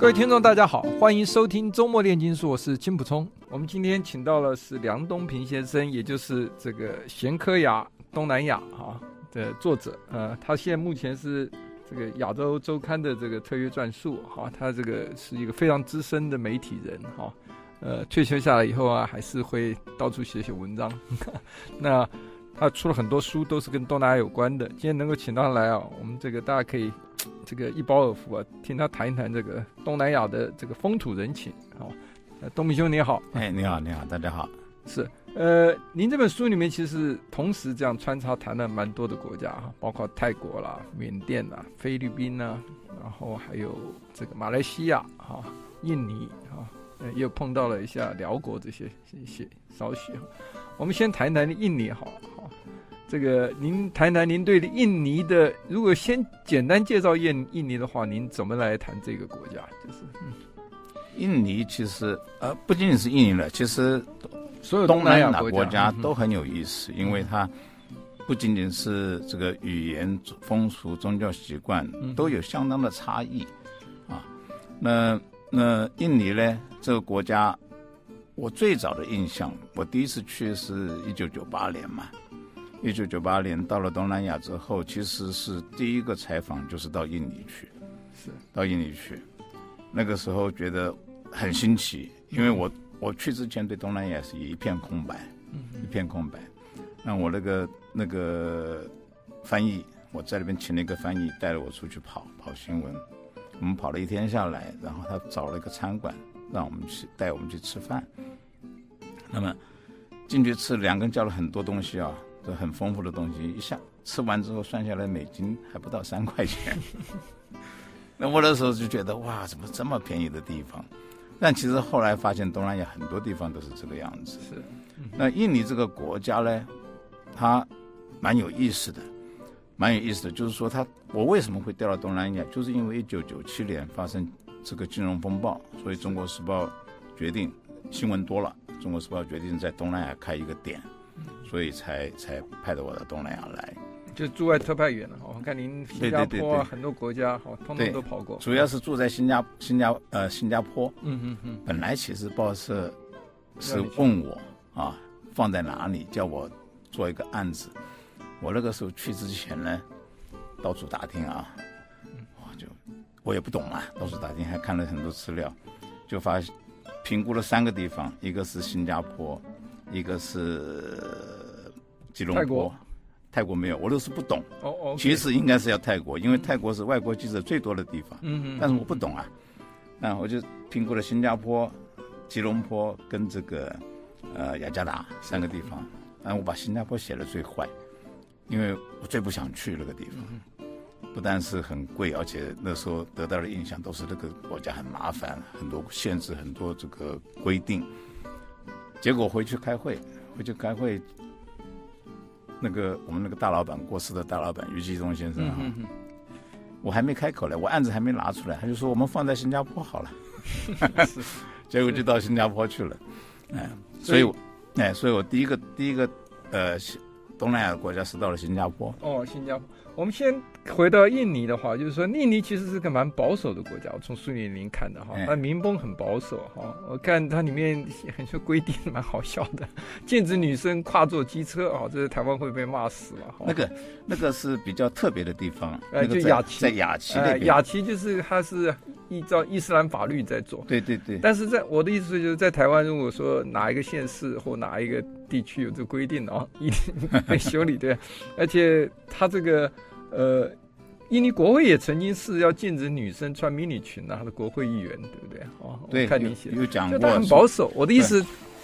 各位听众，大家好，欢迎收听周末炼金术，我是金普聪。我们今天请到的是梁东平先生，也就是这个咸科雅东南亚哈的作者。呃，他现在目前是这个亚洲周刊的这个特约撰述哈，他这个是一个非常资深的媒体人哈。呃，退休下来以后啊，还是会到处写写文章。那他出了很多书，都是跟东南亚有关的。今天能够请到他来啊，我们这个大家可以。这个一饱耳福啊，听他谈一谈这个东南亚的这个风土人情啊。东明兄你好，哎，你好，你好，大家好。是，呃，您这本书里面其实同时这样穿插谈了蛮多的国家哈，包括泰国啦、缅甸啦、菲律宾啦，然后还有这个马来西亚哈、印尼哈，又碰到了一下辽国这些一些少许哈。我们先谈谈印尼好，好。这个您谈谈您对印尼的，如果先简单介绍印印尼的话，您怎么来谈这个国家？就是，嗯，印尼其实呃不仅仅是印尼了，其实所有东南亚国家都很有意思，因为它不仅仅是这个语言、风俗、宗教习惯都有相当的差异啊。那那印尼呢这个国家，我最早的印象，我第一次去是一九九八年嘛。一九九八年到了东南亚之后，其实是第一个采访就是到印尼去，是到印尼去。那个时候觉得很新奇，因为我我去之前对东南亚是一片空白，一片空白。那我那个那个翻译，我在那边请了一个翻译带着我出去跑跑新闻。我们跑了一天下来，然后他找了一个餐馆让我们去带我们去吃饭。那么进去吃，两个人叫了很多东西啊。这很丰富的东西，一下吃完之后算下来美金还不到三块钱。那我那时候就觉得哇，怎么这么便宜的地方？但其实后来发现东南亚很多地方都是这个样子。是。那印尼这个国家呢，它蛮有意思的，蛮有意思的。就是说，他我为什么会调到东南亚？就是因为一九九七年发生这个金融风暴，所以《中国时报》决定新闻多了，《中国时报》决定在东南亚开一个点。所以才才派到我到东南亚来，就驻外特派员了。我看您新加坡啊，很多国家好，通通都跑过。主要是住在新加新加呃新加坡。嗯嗯嗯。本来其实报社是问我啊，放在哪里，叫我做一个案子。我那个时候去之前呢，到处打听啊，我就我也不懂啊，到处打听，还看了很多资料，就发评估了三个地方，一个是新加坡，一个是。吉隆坡，泰国，泰国没有，我都是不懂。哦哦，其实应该是要泰国，因为泰国是外国记者最多的地方。嗯嗯。但是我不懂啊，那我就评估了新加坡、吉隆坡跟这个呃雅加达三个地方。然后我把新加坡写的最坏，因为我最不想去那个地方。不但是很贵，而且那时候得到的印象都是那个国家很麻烦，很多限制，很多这个规定。结果回去开会，回去开会。那个我们那个大老板过世的大老板于继忠先生啊，嗯、哼哼我还没开口呢，我案子还没拿出来，他就说我们放在新加坡好了，结果就到新加坡去了，哎，所以，哎，所以我第一个第一个呃东南亚的国家是到了新加坡。哦，新加坡。我们先回到印尼的话，就是说印尼其实是个蛮保守的国家。我从书里面看的哈，那民风很保守哈。我看它里面很多规定蛮好笑的，禁止女生跨坐机车啊，这是台湾会被骂死了。那个那个是比较特别的地方，呃，就雅琪，在雅琪那边，雅琪就是它是依照伊斯兰法律在做。对对对。但是在我的意思就是在台湾，如果说哪一个县市或哪一个地区有这个规定啊，一定被修理对。而且他这个。呃，印尼国会也曾经是要禁止女生穿迷你裙的，他的国会议员，对不对？哦，对，看你写，有讲过，就他很保守。我的意思，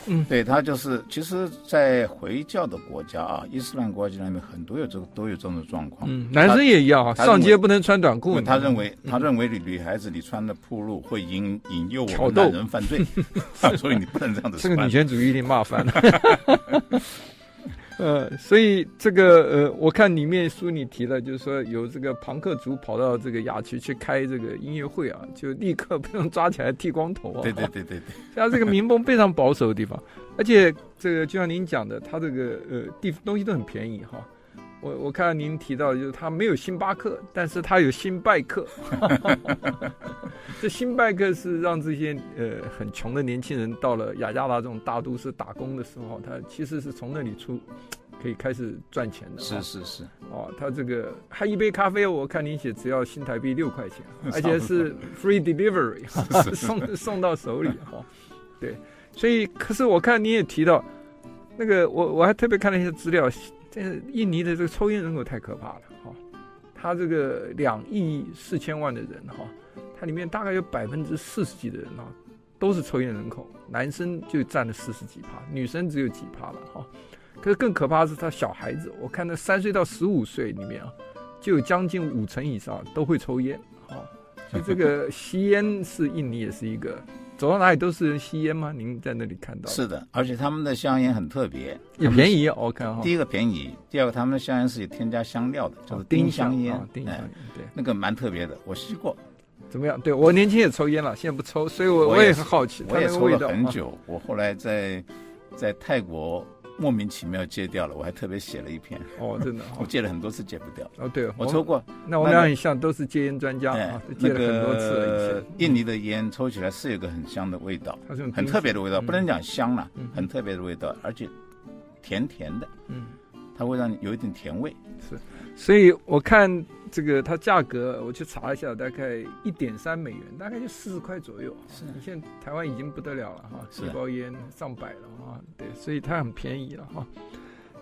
嗯，对他就是，其实，在回教的国家啊，伊斯兰国家里面很多有这个都有这种状况。嗯，男生也一样啊，上街不能穿短裤。他认为，他认为你女孩子你穿的暴露会引引诱我们男人犯罪，所以你不能这样子穿。这个女权主义一定麻烦了。呃，所以这个呃，我看里面书里提了，就是说有这个庞克族跑到这个雅区去开这个音乐会啊，就立刻 被人抓起来剃光头啊。对对对对对，像 这个民风非常保守的地方，而且这个就像您讲的，他这个呃地东西都很便宜哈。我我看到您提到就是他没有星巴克，但是他有星拜克。这星拜克是让这些呃很穷的年轻人到了雅加达这种大都市打工的时候，他其实是从那里出可以开始赚钱的。是是是。哦，他这个他一杯咖啡，我看您写只要新台币六块钱，而且是 free delivery，送送到手里哈。对，所以可是我看你也提到那个，我我还特别看了一些资料。这印尼的这个抽烟人口太可怕了哈，他这个两亿四千万的人哈，它里面大概有百分之四十几的人啊，都是抽烟人口，男生就占了四十几趴，女生只有几趴了哈。可是更可怕的是他小孩子，我看那三岁到十五岁里面啊，就有将近五成以上都会抽烟啊，所以这个吸烟是印尼也是一个。走到哪里都是人吸烟吗？您在那里看到？是的，而且他们的香烟很特别，也便宜。我看哈，第一个便宜，第二个他们的香烟是有添加香料的，叫做丁香烟。丁香烟，对，那个蛮特别的，我吸过，怎么样？对我年轻也抽烟了，现在不抽，所以我我也很好奇。我也抽了很久，我后来在在泰国。莫名其妙戒掉了，我还特别写了一篇。哦，真的，我戒了很多次戒不掉。哦，对，我抽过。那我们俩很像，都是戒烟专家啊，戒了很多次。印尼的烟抽起来是有个很香的味道，很特别的味道，不能讲香了，很特别的味道，而且甜甜的。嗯，它会让你有一点甜味。是，所以我看。这个它价格，我去查一下，大概一点三美元，大概就四十块左右。是，你现在台湾已经不得了了哈，一包烟上百了哈，对，所以它很便宜了哈。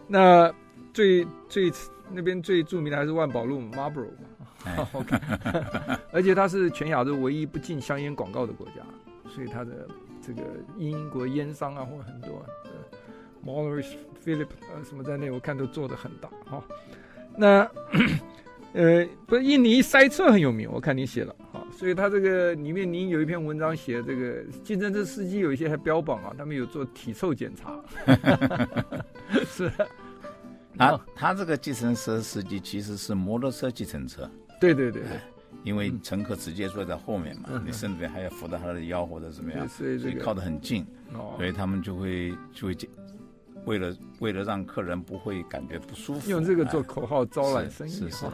那最最那边最著名的还是万宝路 Marlboro 嘛，OK，而且它是全亚洲唯一不禁香烟广告的国家，所以它的这个英国烟商啊或很多，Malory Philip 呃什么在内，我看都做得很大哈。那。呃，不是印尼塞车很有名，我看你写了，好，所以他这个里面您有一篇文章写这个计程车司机有一些还标榜啊，他们有做体臭检查，是，他他这个计程车司机其实是摩托车计程车，对对对对，因为乘客直接坐在后面嘛，嗯、你甚至还要扶到他的腰或者怎么样，所以、靠得很近，哦、所以他们就会就会为了为了让客人不会感觉不舒服，用这个做口号招揽生意，是是。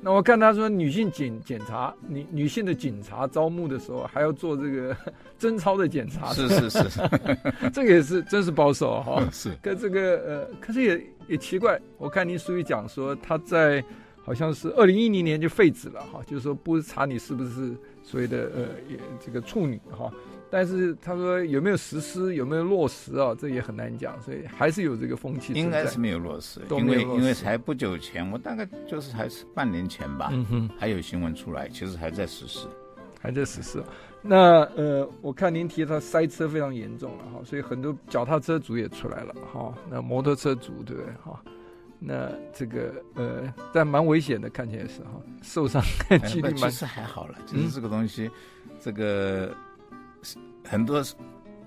那我看他说，女性检检查女女性的警察招募的时候，还要做这个 贞操的检查。是是是，这个也是真是保守哈。是。跟这个呃，可是也也奇怪，我看您书里讲说，他在好像是二零一零年就废止了哈，就是说不查你是不是所谓的呃这个处女哈。但是他说有没有实施，有没有落实啊？这也很难讲，所以还是有这个风气。应该是没有落实，因为因为才不久前，我大概就是还是半年前吧，嗯哼，还有新闻出来，其实还在实施，还在实施。那呃，我看您提到塞车非常严重了哈，所以很多脚踏车主也出来了哈，那摩托车族对不对哈？那这个呃，但蛮危险的，看起来是哈，受伤几率蛮。其实还好了，其实这个东西，嗯、这个。很多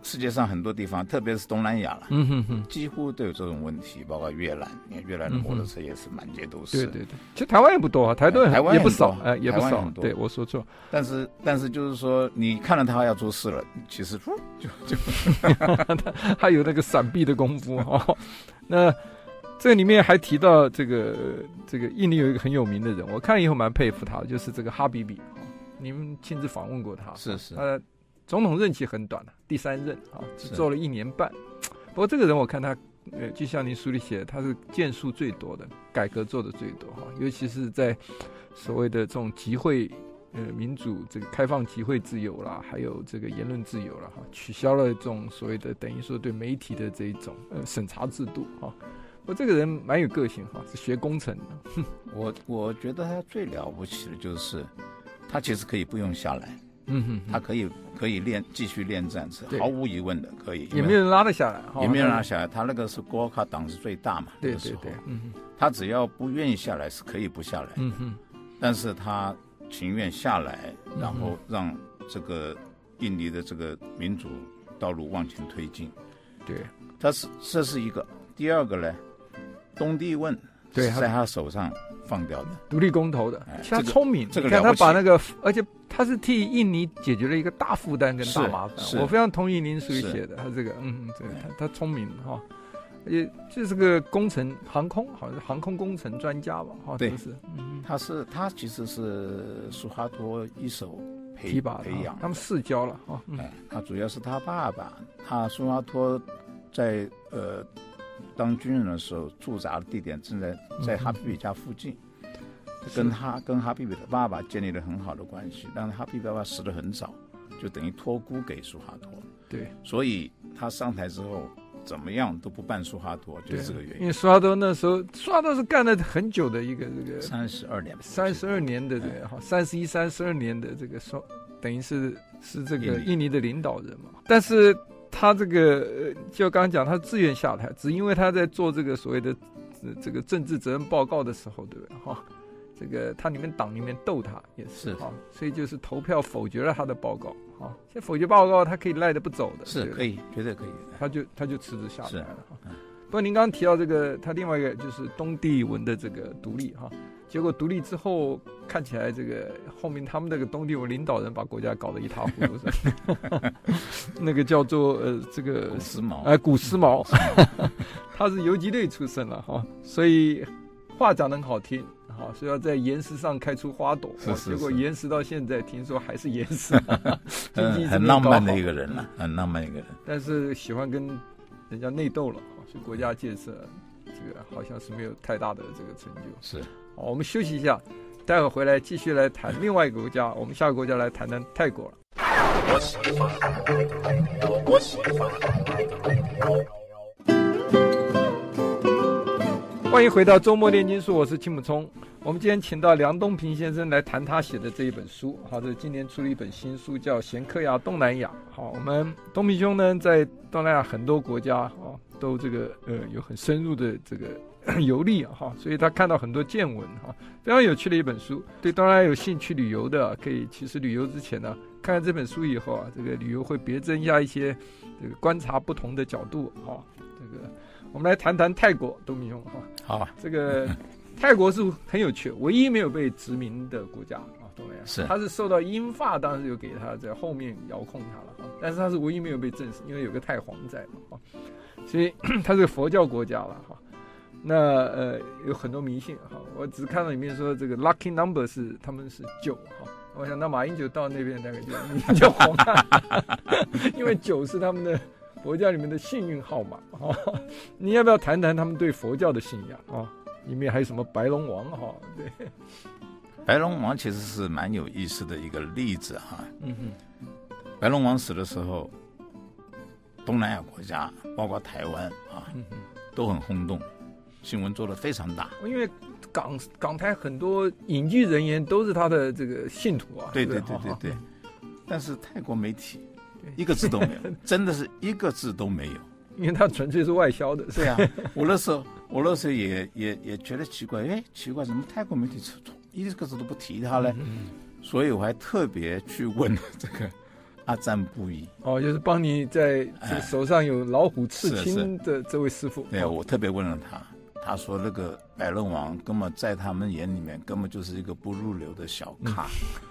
世界上很多地方，特别是东南亚了，嗯哼哼，几乎都有这种问题，包括越南，你看越南的摩托车也是满街都是。对对对，其实台湾也不多啊，台湾台湾也不少，哎，也不少。对，我说错。但是但是就是说，你看到他要出事了，其实 就就 还有那个闪避的功夫哈。那这里面还提到这个这个印尼有一个很有名的人，我看了以后蛮佩服他，就是这个哈比比。你们亲自访问过他？是是。呃。总统任期很短，第三任啊，只做了一年半。不过这个人我看他，呃，就像您书里写的，他是建树最多的，改革做的最多哈，尤其是在所谓的这种集会，呃，民主这个开放集会自由啦，还有这个言论自由了哈，取消了这种所谓的等于说对媒体的这一种呃审查制度哈。我这个人蛮有个性哈，是学工程的。我我觉得他最了不起的就是，他其实可以不用下来。嗯哼，他可以可以练继续练战，车毫无疑问的，可以。也没有人拉得下来，也没有人拉下来。他那个是国卡党是最大嘛，对对对，嗯哼，他只要不愿意下来是可以不下来，嗯哼，但是他情愿下来，然后让这个印尼的这个民主道路往前推进。对，他是这是一个。第二个呢，东帝汶对，在他手上。放掉的。独立公投的，他聪明，这个、你看他把那个，而且他是替印尼解决了一个大负担跟大麻烦。我非常同意您所写的，他这个，嗯，这个他他聪明哈，也就是个工程航空，好像是航空工程专家吧，哈，对，是，嗯，他是他其实是苏哈托一手培提拔培养，他们世交了哈，哎，他主要是他爸爸，他苏哈托在呃。当军人的时候，驻扎的地点正在在哈比比家附近，嗯、跟他跟哈比比的爸爸建立了很好的关系。但是哈比比爸爸死得很早，就等于托孤给苏哈托。对，所以他上台之后，怎么样都不办苏哈托，就是这个原因。因为苏哈托那时候，苏哈托是干了很久的一个这个三十二年，三十二年的这个哈，三十一、三十二年的这个说，等于是是这个印尼的领导人嘛。但是。他这个就刚刚讲，他自愿下台，只因为他在做这个所谓的这个政治责任报告的时候，对不对？哈，这个他里面党里面斗他也是哈，所以就是投票否决了他的报告。哈，现在否决报告，他可以赖着不走的，是可以，绝对可以。他就他就辞职下台了。哈，不过您刚刚提到这个，他另外一个就是东帝汶的这个独立哈。结果独立之后，看起来这个后面他们那个东帝汶领导人把国家搞得一塌糊涂，那个叫做呃这个古斯毛，哎古斯毛，他是游击队出身了哈，所以话讲得很好听，哈，所以要在岩石上开出花朵，是是是，结果岩石到现在听说还是岩石，很很浪漫的一个人了，很浪漫一个人，但是喜欢跟人家内斗了，所以国家建设这个好像是没有太大的这个成就，是。我们休息一下，待会儿回来继续来谈另外一个国家。我们下个国家来谈谈泰国了。欢迎回到周末炼金术，我是金木聪。我们今天请到梁东平先生来谈他写的这一本书。好，这今年出了一本新书，叫《咸柯雅东南亚》。好，我们东平兄呢，在东南亚很多国家啊，都这个呃有很深入的这个。游历啊哈，所以他看到很多见闻哈，非常有趣的一本书。对当然有兴趣旅游的，可以其实旅游之前呢，看看这本书以后啊，这个旅游会别增加一些这个观察不同的角度哈。这个我们来谈谈泰国，东平兄哈。好啊，这个 泰国是很有趣，唯一没有被殖民的国家啊，东南亚是他是受到英法当时就给他在后面遥控他了哈，但是他是唯一没有被证实，因为有个太皇在嘛哈，所以 他是个佛教国家了哈。那呃有很多迷信哈，我只看到里面说这个 lucky number 是他们是九哈，我想那马英九到那边大概就你就红了，因为九是他们的佛教里面的幸运号码哈。你要不要谈谈他们对佛教的信仰啊？里面还有什么白龙王哈？对，白龙王其实是蛮有意思的一个例子哈。嗯哼，白龙王死的时候，东南亚国家包括台湾啊，都很轰动。新闻做的非常大，因为港港台很多影剧人员都是他的这个信徒啊。对对对对对。但是泰国媒体一个字都没有，真的是一个字都没有，因为他纯粹是外销的。是呀，我那时候我那时候也也也觉得奇怪，哎，奇怪，怎么泰国媒体一个字都不提他呢？所以我还特别去问这个 阿赞布依。哦，就是帮你在手上有老虎刺青的这位师傅。对，我特别问了他。他说：“那个白龙王根本在他们眼里面根本就是一个不入流的小咖，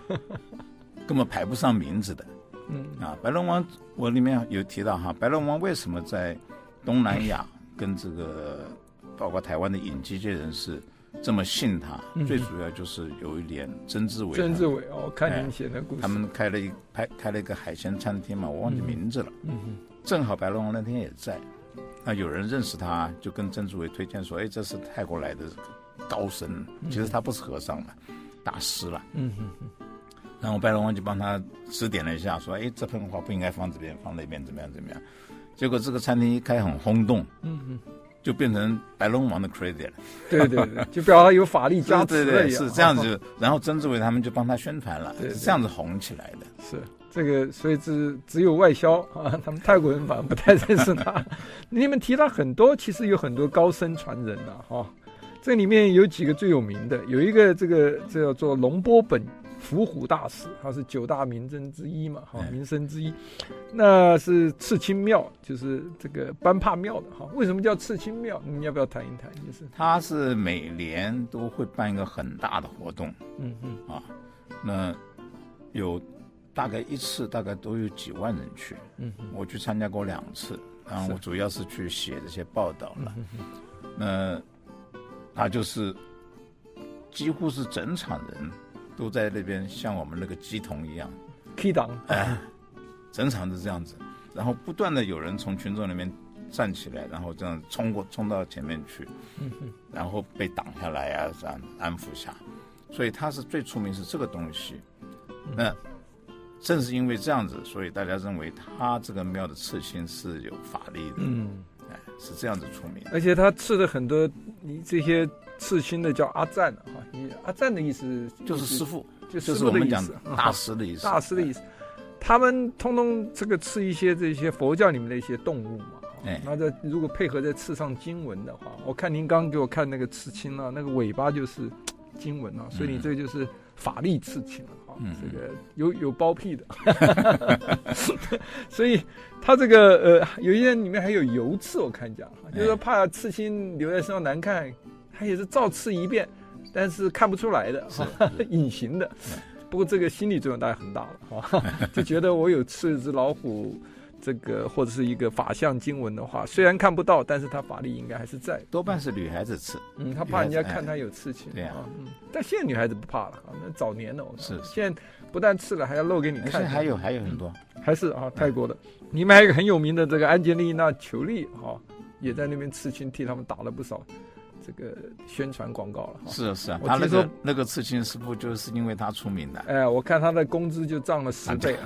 嗯、根本排不上名字的。嗯啊，白龙王我里面有提到哈，白龙王为什么在东南亚跟这个包括台湾的影剧界人士这么信他？嗯、最主要就是有一点曾志伟，曾志伟哦，看您写的故事，他们开了一开开了一个海鲜餐厅嘛，我忘记名字了。嗯嗯，正好白龙王那天也在。”那有人认识他，就跟曾志伟推荐说：“哎，这是泰国来的高僧，其实他不是和尚嘛，大师了。”嗯嗯嗯。然后白龙王就帮他指点了一下，说：“哎，这盆花不应该放这边，放那边，怎么样怎么样？”结果这个餐厅一开很轰动。嗯嗯。就变成白龙王的 credit 了。对对对，就表示有法力加持对对，是这样子。然后曾志伟他们就帮他宣传了，是这样子红起来的。是这个，所以只只有外销啊，他们泰国人反而不太认识他。你们提到很多，其实有很多高僧传人呐，哈。这里面有几个最有名的，有一个这个这叫做龙波本伏虎大师，他是九大名僧之一嘛，哈，名僧之一，那是赤青庙，就是这个班帕庙的哈。为什么叫赤青庙？你要不要谈一谈？就是他是每年都会办一个很大的活动，嗯嗯啊，那有大概一次大概都有几万人去，嗯，我去参加过两次，然后我主要是去写这些报道了，那。他就是几乎是整场人都在那边，像我们那个鸡同一样，K 档，哎，整场是这样子，然后不断的有人从群众里面站起来，然后这样冲过冲到前面去，然后被挡下来啊，这样安抚下，所以他是最出名是这个东西。那正是因为这样子，所以大家认为他这个庙的刺青是有法力的。嗯。哎是这样子出名，而且他刺的很多，你这些刺青的叫阿赞啊，你阿赞的意思就是师傅，就是我们讲的大师的意思，大师的意思。他们通通这个刺一些这些佛教里面的一些动物嘛，哎，那这如果配合再刺上经文的话，我看您刚给我看那个刺青啊，那个尾巴就是经文啊，所以你这就是法力刺青了。嗯，这个有有包庇的，所以他这个呃，有一些里面还有油刺，我看讲，就是说怕刺青留在身上难看，他也是照刺一遍，但是看不出来的，哈 隐形的。不过这个心理作用大概很大了，哈，就觉得我有刺一只老虎。这个或者是一个法相经文的话，虽然看不到，但是他法力应该还是在。多半是女孩子刺，嗯，他怕人家看他有刺青。对呀，嗯，但现在女孩子不怕了啊，那早年的我是现在不但刺了，还要露给你看。现在还有还有很多，还是啊，泰国的。你们还有一个很有名的这个安吉丽娜·裘丽哈，也在那边刺青，替他们打了不少这个宣传广告了。是啊是啊，他那个那个刺青师傅就是因为他出名的。哎，我看他的工资就涨了十倍。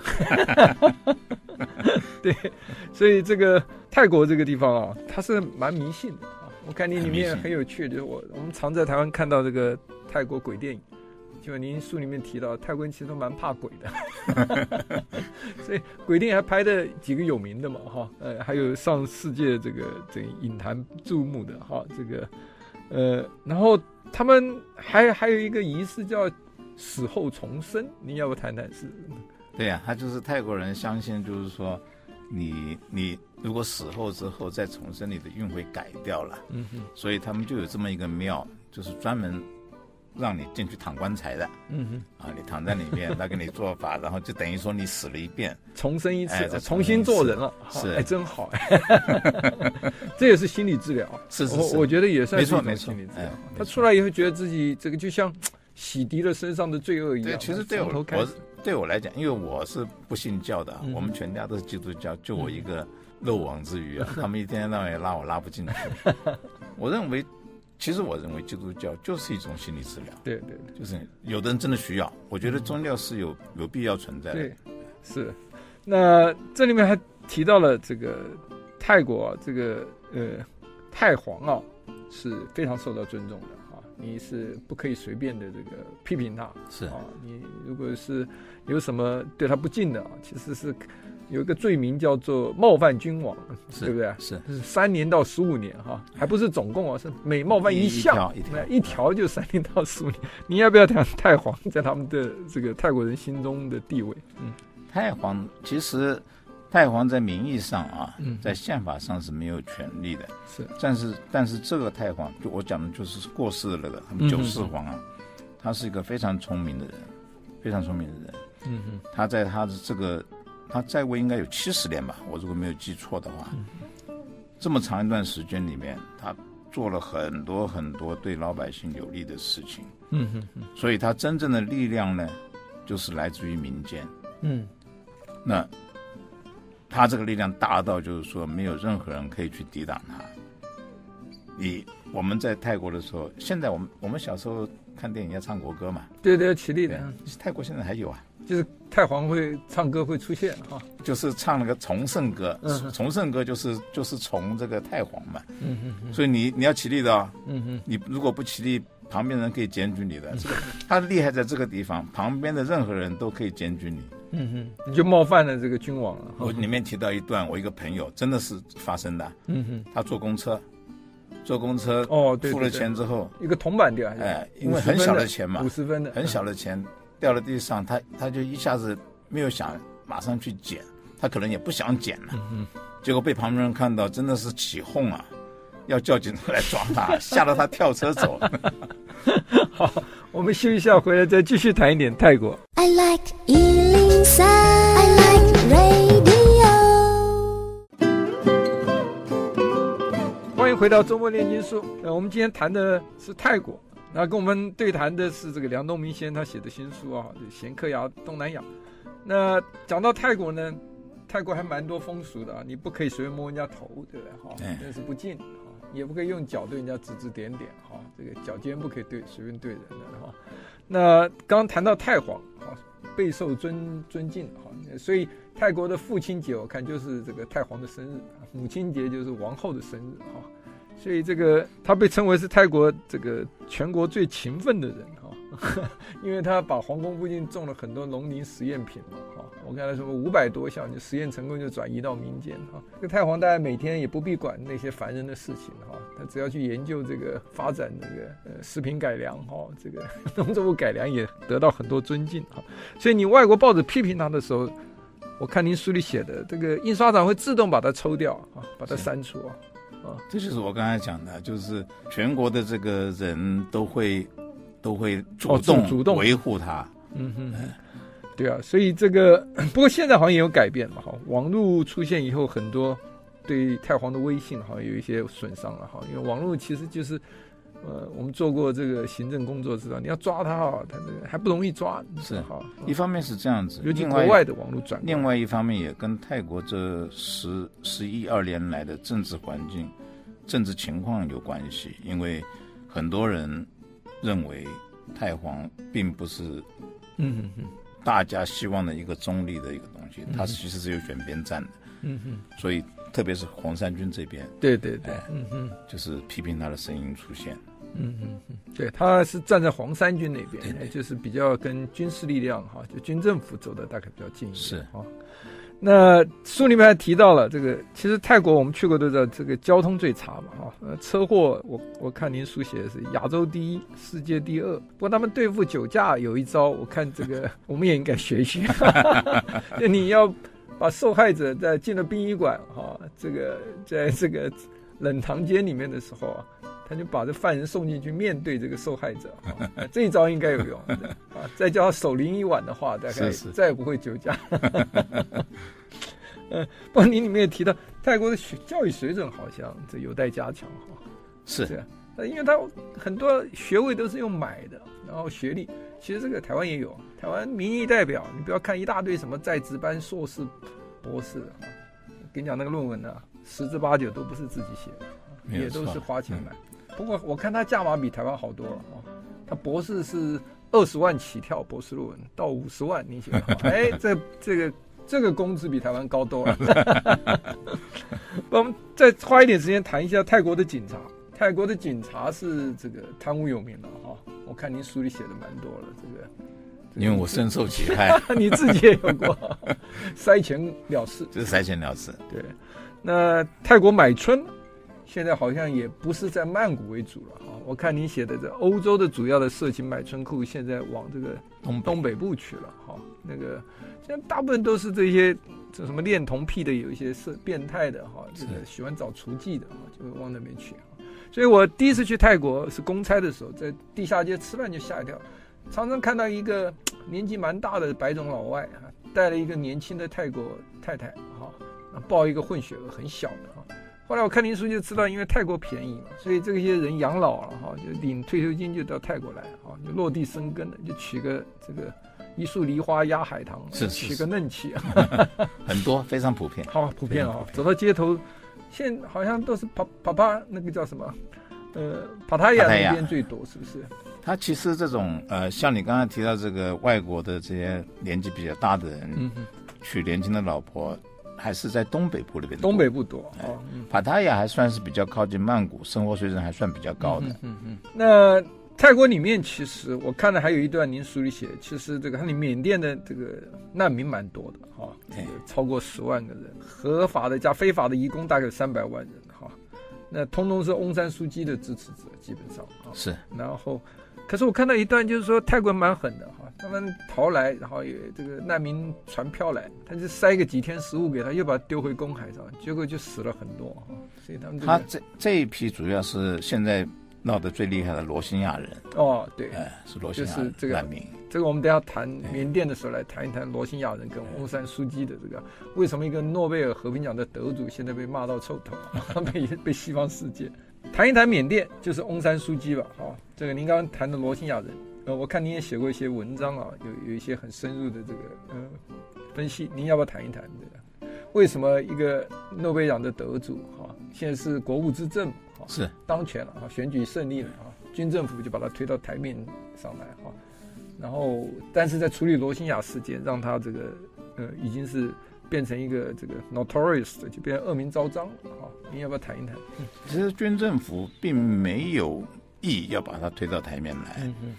对，所以这个泰国这个地方啊，它是蛮迷信的啊。我看你里面很有趣，就是我我们常在台湾看到这个泰国鬼电影，就您书里面提到，泰国人其实都蛮怕鬼的，所以鬼电影还拍的几个有名的嘛，哈，呃，还有上世界这个这个影坛注目的哈，这个呃，然后他们还还有一个仪式叫死后重生，你要不谈谈是？对呀、啊，他就是泰国人相信，就是说，你你如果死后之后再重生，你的运会改掉了。嗯哼。所以他们就有这么一个庙，就是专门让你进去躺棺材的。嗯哼。啊，你躺在里面，他给你做法，然后就等于说你死了一遍，重生一次，哎、重，重新做人了。是，哎，真好。哎。这也是心理治疗。是是是。我，我觉得也算是一种心理治疗。他出来以后觉得自己这个就像洗涤了身上的罪恶一样。对，其实对我我。对我来讲，因为我是不信教的，嗯、我们全家都是基督教，就我一个漏网之鱼啊，嗯、他们一天到晚也拉我拉不进去。我认为，其实我认为基督教就是一种心理治疗。对对，就是有的人真的需要，我觉得宗教是有有必要存在的。对，是。那这里面还提到了这个泰国、啊、这个呃太皇啊是非常受到尊重的啊。你是不可以随便的这个批评他，是啊，你如果是有什么对他不敬的啊，其实是有一个罪名叫做冒犯君王，是对不对？是，是三年到十五年哈，还不是总共啊，是每冒犯一项，一条一条就三年到十五年。你要不要讲太皇在他们的这个泰国人心中的地位？嗯，太皇其实。太皇在名义上啊，在宪法上是没有权利的。是，但是但是这个太皇，就我讲的就是过世的那个他们九世皇啊，他是一个非常聪明的人，非常聪明的人。嗯哼，他在他的这个他在位应该有七十年吧，我如果没有记错的话，这么长一段时间里面，他做了很多很多对老百姓有利的事情。嗯哼哼，所以他真正的力量呢，就是来自于民间。嗯，那。他这个力量大到，就是说没有任何人可以去抵挡他。你我们在泰国的时候，现在我们我们小时候看电影要唱国歌嘛？对对，起立的。泰国现在还有啊，就是太皇会唱歌会出现哈，就是唱那个崇圣歌，崇圣歌就是就是从这个太皇嘛，嗯嗯，所以你你要起立的，嗯嗯，你如果不起立，旁边人可以检举你的，这个他厉害在这个地方，旁边的任何人都可以检举你，嗯哼，你就冒犯了这个君王了。我里面提到一段，我一个朋友真的是发生的，嗯哼，他坐公车，坐公车哦，付了钱之后，一个铜板掉下去，哎，因为很小的钱嘛，五十分的，很小的钱。掉到地上，他他就一下子没有想马上去捡，他可能也不想捡了，嗯、结果被旁边人看到，真的是起哄啊，要叫警察来抓他，吓得他跳车走了。好，我们休息一下，回来再继续谈一点泰国。I like 103, I like radio。欢迎回到周末炼金术。呃，我们今天谈的是泰国。那跟我们对谈的是这个梁东明先生，他写的新书啊，《咸客雅东南亚》。那讲到泰国呢，泰国还蛮多风俗的啊，你不可以随便摸人家头，对不对？哈，那是不敬哈，也不可以用脚对人家指指点点哈，这个脚尖不可以对随便对人的哈。那刚刚谈到太皇哈，备受尊尊敬哈，所以泰国的父亲节我看就是这个太皇的生日，母亲节就是王后的生日哈。所以这个他被称为是泰国这个全国最勤奋的人哈，因为他把皇宫附近种了很多农林实验品嘛哈。我刚才说五百多项，就实验成功就转移到民间哈。这个太皇大概每天也不必管那些烦人的事情哈，他只要去研究这个发展这个呃食品改良哈，这个 农作物改良也得到很多尊敬哈。所以你外国报纸批评他的时候，我看您书里写的这个印刷厂会自动把它抽掉啊，把它删除啊。啊，这就是我刚才讲的，就是全国的这个人都会都会主动主动。维护他。嗯哼，对啊，所以这个 不过现在好像也有改变嘛，哈，网络出现以后，很多对太皇的威信好像有一些损伤了，哈，因为网络其实就是呃，我们做过这个行政工作知道，你要抓他啊，他这个还不容易抓，是哈。一方面是这样子，尤其国外的网络转，另外一方面也跟泰国这十十一二年来的政治环境。政治情况有关系，因为很多人认为太皇并不是，嗯嗯大家希望的一个中立的一个东西，他其实是有选边站的，嗯哼，所以特别是红衫军这边，对对对，嗯哼，就是批评他的声音出现，嗯嗯嗯，对，他是站在黄衫军那边，就是比较跟军事力量哈，就军政府走的大概比较近一点，是啊。那书里面还提到了这个，其实泰国我们去过都知道，这个交通最差嘛，哈，呃，车祸我我看您书写的是亚洲第一，世界第二。不过他们对付酒驾有一招，我看这个 我们也应该学一学，就你要把受害者在进了殡仪馆，哈，这个在这个冷藏间里面的时候啊。他就把这犯人送进去，面对这个受害者，啊、这一招应该有用啊！再叫他守灵一晚的话，大概再也不会酒驾。嗯，不过你里面也提到，泰国的学教育水准好像这有待加强哈。是因为他很多学位都是用买的，然后学历其实这个台湾也有，台湾民意代表，你不要看一大堆什么在职班硕士、博士啊，跟你讲那个论文呢、啊，十之八九都不是自己写的，也都是花钱买。不过我看他价码比台湾好多了啊！他博士是二十万起跳，博士论文到五十万，你写 哎，这这个这个工资比台湾高多了。我们再花一点时间谈一下泰国的警察。泰国的警察是这个贪污有名的哈，我看您书里写的蛮多了，这个。因为我深受其害，你自己也有过，塞钱了事，就是塞钱了事。对，那泰国买春。现在好像也不是在曼谷为主了哈，我看你写的这欧洲的主要的色情买春裤，现在往这个东东北部去了哈。那个现在大部分都是这些这什么恋童癖的，有一些色变态的哈，这个喜欢找厨妓的哈，就会往那边去。所以我第一次去泰国是公差的时候，在地下街吃饭就吓一跳，常常看到一个年纪蛮大的白种老外哈，带了一个年轻的泰国太太哈，抱一个混血儿很小的哈。后来我看林书就知道，因为泰国便宜嘛，所以这些人养老了哈，就领退休金就到泰国来哈，就落地生根了，就娶个这个一树梨花压海棠，是，娶个嫩妻，很多非常普遍，好普遍啊！走到街头，现好像都是帕帕帕那个叫什么，呃，帕塔亚。那边最多是不是？他其实这种呃，像你刚才提到这个外国的这些年纪比较大的人，嗯哼，娶年轻的老婆，还是在东北部那边。东北部多哦，帕塔亚还算是比较靠近曼谷，生活水准还算比较高的。嗯嗯，嗯。那泰国里面其实我看了还有一段您书里写，其实这个它里缅甸的这个难民蛮多的哈，这个超过十万个人，合法的加非法的移工大概有三百万人哈，那通通是翁山苏姬的支持者，基本上是，然后。可是我看到一段，就是说泰国蛮狠的哈，他们逃来，然后也这个难民船漂来，他就塞个几天食物给他，又把他丢回公海上，结果就死了很多啊。所以他们、这个、他这这一批主要是现在闹得最厉害的罗兴亚人哦，对，哎，是罗兴亚这个难民。这个我们等下谈缅甸的时候来谈一谈罗兴亚人跟翁山苏姬的这个为什么一个诺贝尔和平奖的得主现在被骂到臭头，被被西方世界。谈一谈缅甸，就是翁山苏姬吧。好，这个您刚刚谈的罗兴亚人，呃，我看您也写过一些文章啊，有有一些很深入的这个呃分析。您要不要谈一谈这个？为什么一个诺贝尔奖的得主哈，现在是国务之政哈，是当权了啊，选举胜利了啊，军政府就把他推到台面上来哈，然后但是在处理罗兴亚事件，让他这个呃已经是。变成一个这个 notorious 的，就变成恶名昭彰了啊！你要不要谈一谈？嗯，其实军政府并没有意要把它推到台面来。嗯嗯。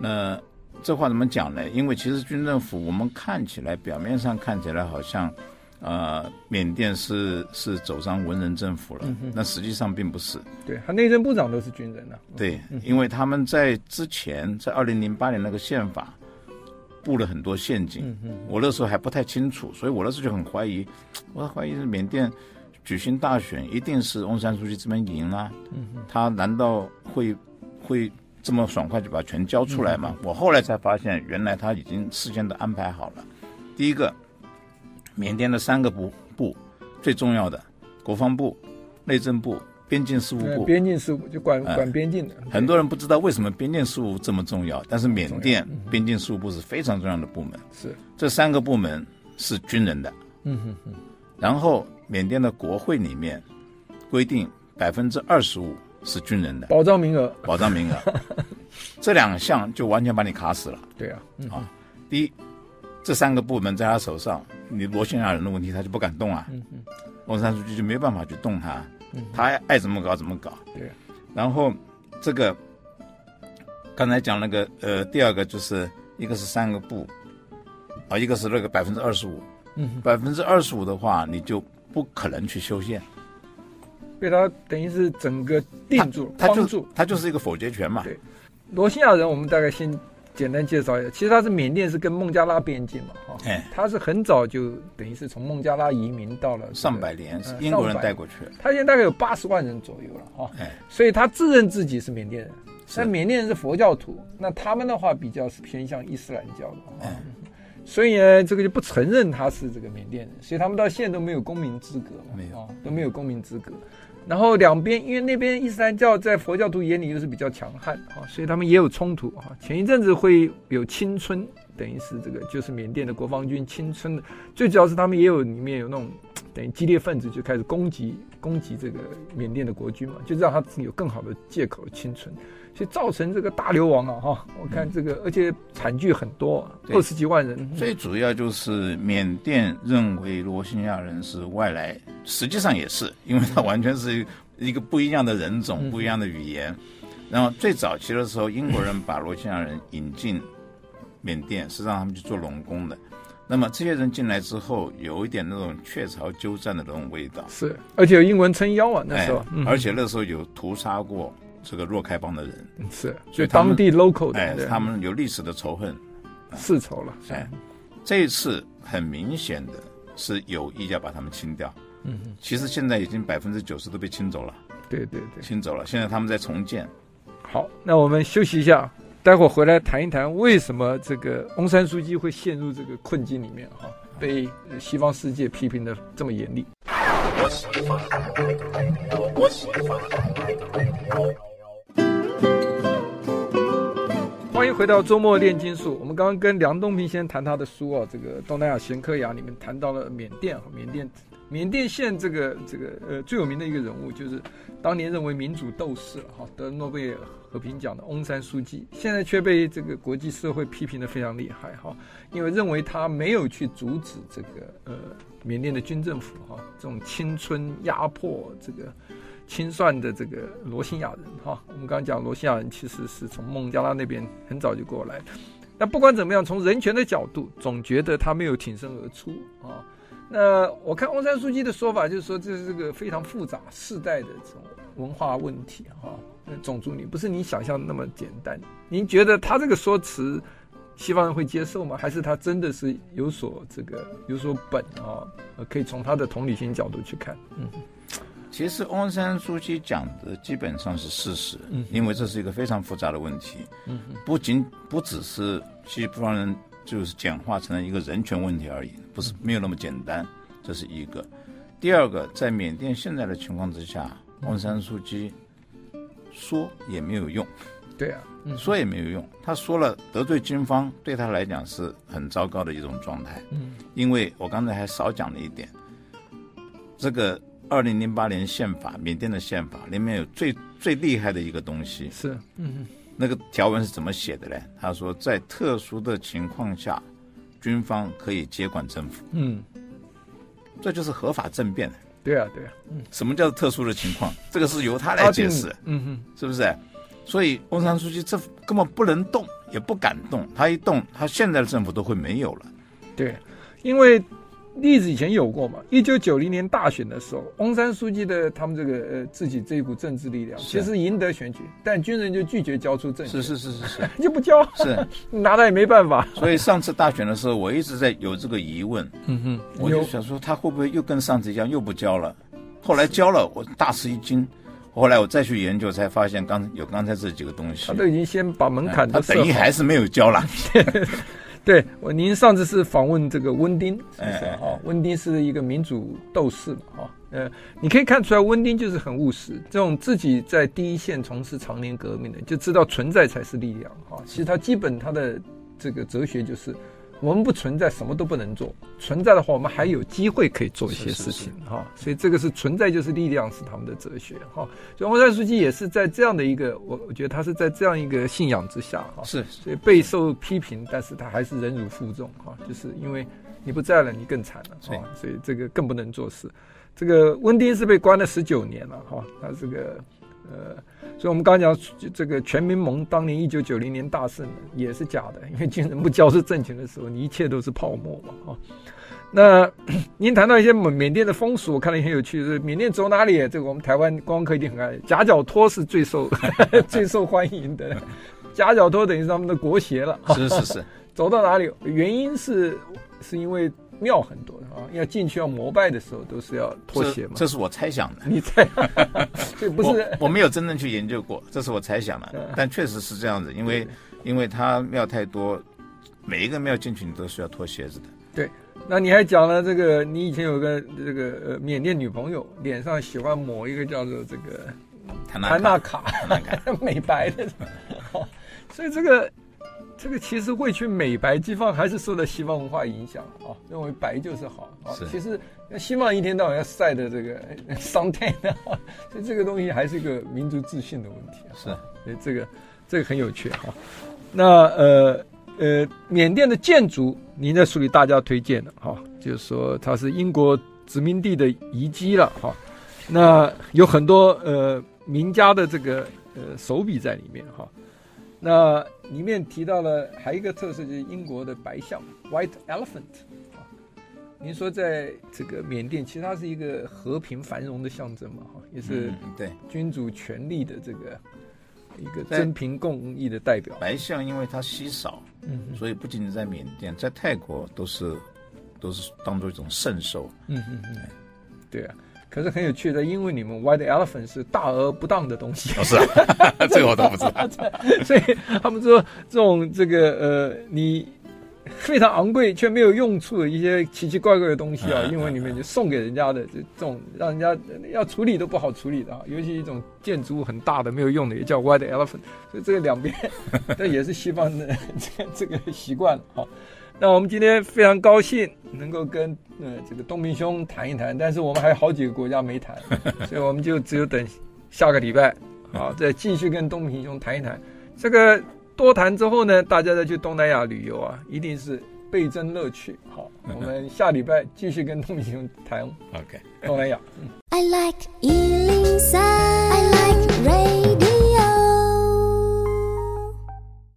那这话怎么讲呢？因为其实军政府我们看起来表面上看起来好像，呃，缅甸是是走上文人政府了，嗯，那实际上并不是。对，他内政部长都是军人呢，啊。对，因为他们在之前在二零零八年那个宪法。布了很多陷阱，我那时候还不太清楚，所以我那时候就很怀疑，我怀疑是缅甸举行大选一定是翁山书记这边赢了，他难道会会这么爽快就把权交出来嘛？我后来才发现，原来他已经事先都安排好了。第一个，缅甸的三个部部最重要的国防部、内政部。边境事务部，边境事务就管管边境的。很多人不知道为什么边境事务这么重要，但是缅甸边境事务部是非常重要的部门。是这三个部门是军人的。嗯哼哼。然后缅甸的国会里面规定百分之二十五是军人的保障名额，保障名额。这两项就完全把你卡死了。对啊，啊，第一，这三个部门在他手上，你罗兴亚人的问题他就不敢动啊。嗯哼。翁山书记就没办法去动他。他爱怎么搞怎么搞，对。然后这个刚才讲那个呃，第二个就是一个是三个部，啊，一个是那个百分之二十五，嗯，百分之二十五的话，你就不可能去修宪，被他等于是整个定住，他就他就是一个否决权嘛。对，罗兴亚人，我们大概先。简单介绍一下，其实他是缅甸是跟孟加拉边境嘛，哈，哎，他是很早就等于是从孟加拉移民到了、这个、上百年，是英国人带过去，他现在大概有八十万人左右了，哈，哎，所以他自认自己是缅甸人，那缅甸人是佛教徒，那他们的话比较是偏向伊斯兰教的，哎，所以呢，这个就不承认他是这个缅甸人，所以他们到现在都没有公民资格嘛，没有，都没有公民资格。然后两边，因为那边伊斯兰教在佛教徒眼里又是比较强悍啊，所以他们也有冲突啊。前一阵子会有青春，等于是这个就是缅甸的国防军青春的，最主要是他们也有里面有那种等于激烈分子就开始攻击攻击这个缅甸的国军嘛，就让他有更好的借口青春。所以造成这个大流亡啊！哈，我看这个，而且惨剧很多，二十几万人。最主要就是缅甸认为罗兴亚人是外来，实际上也是，因为他完全是一个不一样的人种、不一样的语言。然后最早期的时候，英国人把罗兴亚人引进缅甸，是让他们去做农工的。那么这些人进来之后，有一点那种雀巢鸠占的那种味道。是，而且有英文撑腰啊，那时候，哎嗯、而且那时候有屠杀过。这个若开邦的人是，所以当地 local 的，哎，他们有历史的仇恨，世仇了。哎，这一次很明显的是有意要把他们清掉。嗯，其实现在已经百分之九十都被清走了。对对对，清走了。现在他们在重建。好，那我们休息一下，待会儿回来谈一谈为什么这个翁山书记会陷入这个困境里面哈，被西方世界批评的这么严厉。我喜欢，我喜欢。欢迎回到周末炼金术。我们刚刚跟梁东平先生谈他的书啊，这个《东南亚闲科雅》里面谈到了缅甸啊，缅甸缅甸县这个这个呃最有名的一个人物，就是当年认为民主斗士哈得诺贝尔和平奖的翁山书记，现在却被这个国际社会批评得非常厉害哈，因为认为他没有去阻止这个呃缅甸的军政府哈这种青春压迫这个清算的这个罗兴亚人哈，我们刚刚讲罗兴亚人其实是从孟加拉那边很早就过来的。那不管怎么样，从人权的角度，总觉得他没有挺身而出啊。那我看翁山书记的说法，就是说这是个非常复杂世代的这种文化问题哈。那种族你不是你想象的那么简单。您觉得他这个说辞，西方人会接受吗？还是他真的是有所这个有所本啊？可以从他的同理心角度去看。嗯。其实翁山书记讲的基本上是事实，嗯，因为这是一个非常复杂的问题，嗯，不仅不只是西方人就是简化成了一个人权问题而已，不是没有那么简单，这是一个。第二个，在缅甸现在的情况之下，翁山书记说也没有用，对啊，说也没有用，他说了得罪军方，对他来讲是很糟糕的一种状态，嗯，因为我刚才还少讲了一点，这个。二零零八年宪法，缅甸的宪法里面有最最厉害的一个东西，是，嗯，那个条文是怎么写的呢？他说，在特殊的情况下，军方可以接管政府，嗯，这就是合法政变。对啊，对啊，嗯，什么叫做特殊的情况？这个是由他来解释，嗯哼，是不是？所以翁山书记这根本不能动，也不敢动，他一动，他现在的政府都会没有了。对，因为。例子以前有过嘛？一九九零年大选的时候，翁山书记的他们这个呃自己这一股政治力量，其实赢得选举，但军人就拒绝交出政权，是是是是是，就不交，是 拿他也没办法。所以上次大选的时候，我一直在有这个疑问，嗯哼，我就想说他会不会又跟上次一样又不交了？后来交了，我大吃一惊。后来我再去研究，才发现刚有刚才这几个东西，他都已经先把门槛，他等于还是没有交了。对我，您上次是访问这个温丁，是不是？哈，温丁是一个民主斗士嘛，哈，呃，你可以看出来，温丁就是很务实，这种自己在第一线从事常年革命的，就知道存在才是力量，哈。其实他基本他的这个哲学就是。我们不存在，什么都不能做；存在的话，我们还有机会可以做一些事情哈。所以这个是存在就是力量，是他们的哲学哈。所以翁山书记也是在这样的一个，我我觉得他是在这样一个信仰之下哈。是，所以备受批评，但是他还是忍辱负重哈。就是因为你不在了，你更惨了哈。所以这个更不能做事。这个温丁是被关了十九年了哈。他这个呃。所以，我们刚刚讲这个全民盟当年一九九零年大胜也是假的，因为军人不交是政权的时候，你一切都是泡沫嘛，啊。那 您谈到一些缅缅甸的风俗，我看了也很有趣，是缅甸走哪里，这个我们台湾观光客一定很爱，夹脚拖是最受 最受欢迎的，夹脚拖等于是他们的国鞋了。是是是，走到哪里，原因是是因为。庙很多的啊，要进去要膜拜的时候都是要脱鞋嘛。这是我猜想的。你猜？这不是我，我没有真正去研究过，这是我猜想的。但确实是这样子，因为因为他庙太多，每一个庙进去你都需要脱鞋子的。对，那你还讲了这个，你以前有个这个呃缅甸女朋友，脸上喜欢抹一个叫做这个坦纳卡，美白的，所以这个。这个其实会去美白，基本上还是受到西方文化影响啊，认为白就是好啊。其实西方一天到晚要晒的这个 suntan，所以这个东西还是一个民族自信的问题啊。是，所以这个这个很有趣哈。那呃呃，缅甸的建筑，您在书里大家推荐的哈，就是说它是英国殖民地的遗迹了哈。那有很多呃名家的这个呃手笔在里面哈。那里面提到了还有一个特色，就是英国的白象 （White Elephant） 啊。您说在这个缅甸，其实它是一个和平繁荣的象征嘛，哈，也是对君主权力的这个一个真凭共义的代表。白象因为它稀少，嗯，所以不仅仅在缅甸，在泰国都是都是当做一种圣兽。嗯嗯嗯，对啊。可是很有趣的，因为你们 white elephant 是大而不当的东西。哦、是啊，这个我都不知道。所以他们说这种这个呃，你非常昂贵却没有用处的一些奇奇怪怪的东西啊，因为里面就送给人家的这种让人家要处理都不好处理的啊，尤其一种建筑物很大的没有用的也叫 white elephant。所以这个两边，这也是西方的这个这个习惯啊。那我们今天非常高兴能够跟呃这个东明兄谈一谈，但是我们还有好几个国家没谈，所以我们就只有等下个礼拜，好，再继续跟东平兄谈一谈。这个多谈之后呢，大家再去东南亚旅游啊，一定是倍增乐趣。好，我们下礼拜继续跟东明兄谈。OK，东南亚。I like 103